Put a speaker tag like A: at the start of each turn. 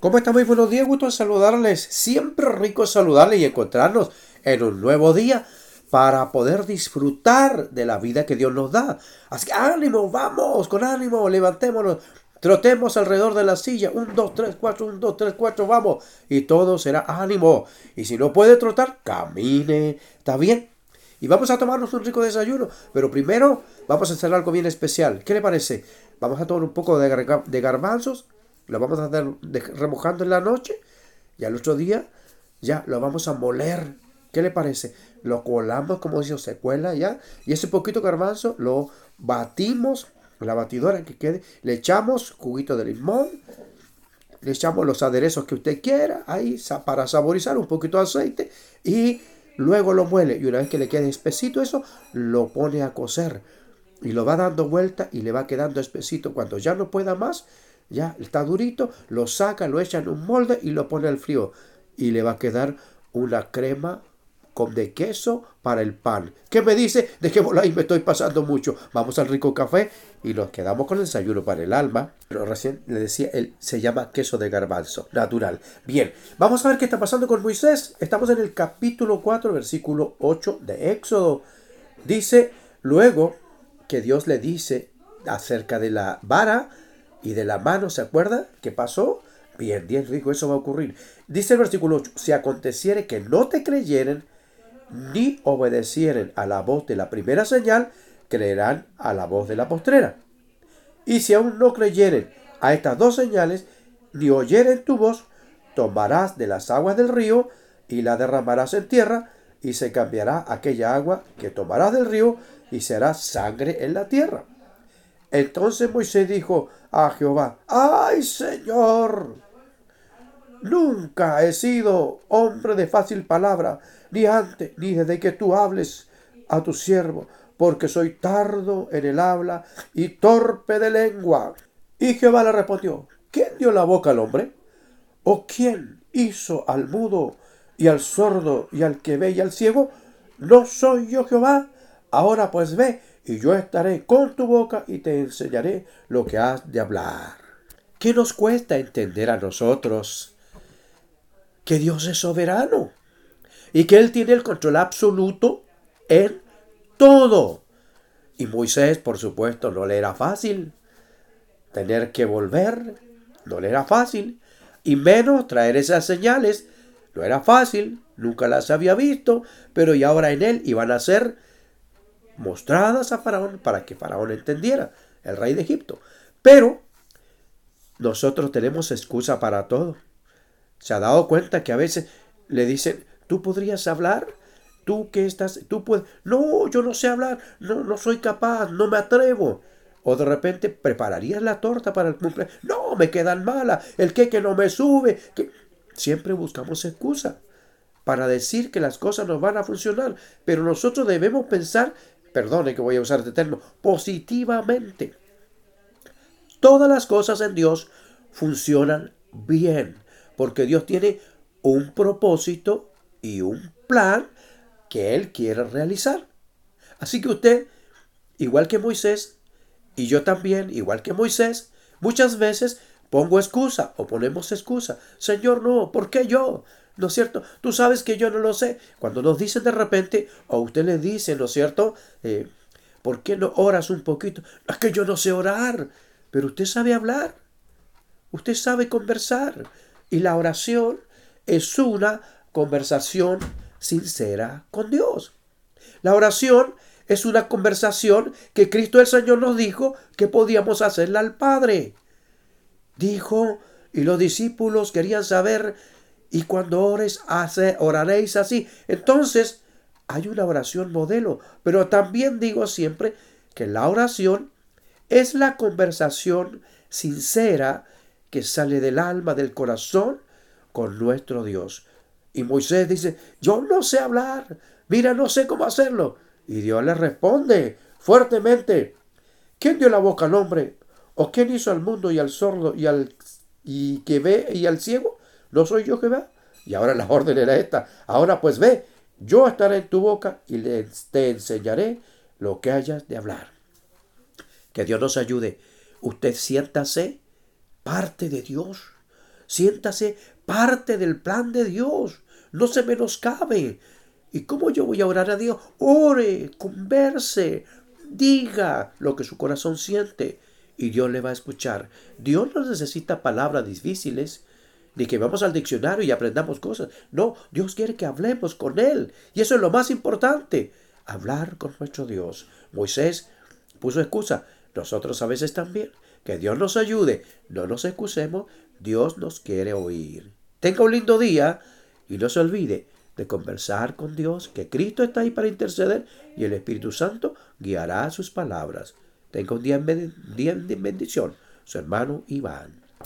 A: ¿Cómo están? Muy buenos días, gusto en saludarles. Siempre rico saludarles y encontrarnos en un nuevo día para poder disfrutar de la vida que Dios nos da. Así que ánimo, vamos, con ánimo, levantémonos, trotemos alrededor de la silla. Un, dos, tres, cuatro, un, dos, tres, cuatro, vamos. Y todo será ánimo. Y si no puede trotar, camine. ¿Está bien? Y vamos a tomarnos un rico desayuno. Pero primero vamos a hacer algo bien especial. ¿Qué le parece? Vamos a tomar un poco de, de garbanzos lo vamos a hacer remojando en la noche y al otro día ya lo vamos a moler. ¿Qué le parece? Lo colamos como si se cuela ya y ese poquito garbanzo lo batimos la batidora que quede, le echamos juguito de limón, le echamos los aderezos que usted quiera ahí para saborizar un poquito de aceite y luego lo muele y una vez que le quede espesito eso lo pone a cocer y lo va dando vuelta y le va quedando espesito cuando ya no pueda más ya está durito, lo saca, lo echa en un molde y lo pone al frío. Y le va a quedar una crema con de queso para el pan. ¿Qué me dice? Dejémoslo ahí, me estoy pasando mucho. Vamos al rico café y nos quedamos con el desayuno para el alma. Pero recién le decía, él se llama queso de garbanzo, natural. Bien, vamos a ver qué está pasando con Moisés. Estamos en el capítulo 4, versículo 8 de Éxodo. Dice, luego que Dios le dice acerca de la vara, y de la mano, ¿se acuerda? ¿Qué pasó? Bien, bien rico, eso va a ocurrir. Dice el versículo 8, si aconteciere que no te creyeren, ni obedecieren a la voz de la primera señal, creerán a la voz de la postrera. Y si aún no creyeren a estas dos señales, ni oyeren tu voz, tomarás de las aguas del río y la derramarás en tierra, y se cambiará aquella agua que tomarás del río y será sangre en la tierra. Entonces Moisés dijo a Jehová, ¡ay Señor! Nunca he sido hombre de fácil palabra, ni antes, ni desde que tú hables a tu siervo, porque soy tardo en el habla y torpe de lengua. Y Jehová le respondió, ¿quién dio la boca al hombre? ¿O quién hizo al mudo y al sordo y al que ve y al ciego? ¿No soy yo Jehová? Ahora pues ve y yo estaré con tu boca y te enseñaré lo que has de hablar. ¿Qué nos cuesta entender a nosotros que Dios es soberano y que Él tiene el control absoluto en todo? Y Moisés, por supuesto, no le era fácil tener que volver, no le era fácil, y menos traer esas señales, no era fácil, nunca las había visto, pero y ahora en él iban a ser mostradas a Faraón para que Faraón entendiera, el rey de Egipto. Pero nosotros tenemos excusa para todo. ¿Se ha dado cuenta que a veces le dicen, tú podrías hablar? Tú que estás, tú puedes, no, yo no sé hablar, no, no soy capaz, no me atrevo. O de repente prepararías la torta para el cumpleaños. No, me quedan malas, el queque no me sube. Que... Siempre buscamos excusa para decir que las cosas nos van a funcionar, pero nosotros debemos pensar perdone que voy a usar este término, positivamente. Todas las cosas en Dios funcionan bien, porque Dios tiene un propósito y un plan que Él quiere realizar. Así que usted, igual que Moisés, y yo también, igual que Moisés, muchas veces pongo excusa o ponemos excusa. Señor, no, ¿por qué yo? ¿No es cierto? Tú sabes que yo no lo sé. Cuando nos dicen de repente, o usted le dice, ¿no es cierto? Eh, ¿Por qué no oras un poquito? Es que yo no sé orar, pero usted sabe hablar, usted sabe conversar. Y la oración es una conversación sincera con Dios. La oración es una conversación que Cristo el Señor nos dijo que podíamos hacerla al Padre. Dijo, y los discípulos querían saber y cuando ores, hace, oraréis así. Entonces, hay una oración modelo. Pero también digo siempre que la oración es la conversación sincera que sale del alma, del corazón, con nuestro Dios. Y Moisés dice, yo no sé hablar, mira, no sé cómo hacerlo. Y Dios le responde fuertemente, ¿quién dio la boca al hombre? ¿O quién hizo al mundo y al sordo y al y que ve y al ciego? ¿No soy yo Jehová? Y ahora la orden era esta. Ahora pues ve, yo estaré en tu boca y te enseñaré lo que hayas de hablar. Que Dios nos ayude. Usted siéntase parte de Dios. Siéntase parte del plan de Dios. No se menoscabe. ¿Y cómo yo voy a orar a Dios? Ore, converse, diga lo que su corazón siente y Dios le va a escuchar. Dios no necesita palabras difíciles, ni que vamos al diccionario y aprendamos cosas. No, Dios quiere que hablemos con Él. Y eso es lo más importante, hablar con nuestro Dios. Moisés puso excusa. Nosotros a veces también. Que Dios nos ayude. No nos excusemos. Dios nos quiere oír. Tenga un lindo día y no se olvide de conversar con Dios, que Cristo está ahí para interceder y el Espíritu Santo guiará sus palabras. Tenga un día, de bendición. Su hermano Iván.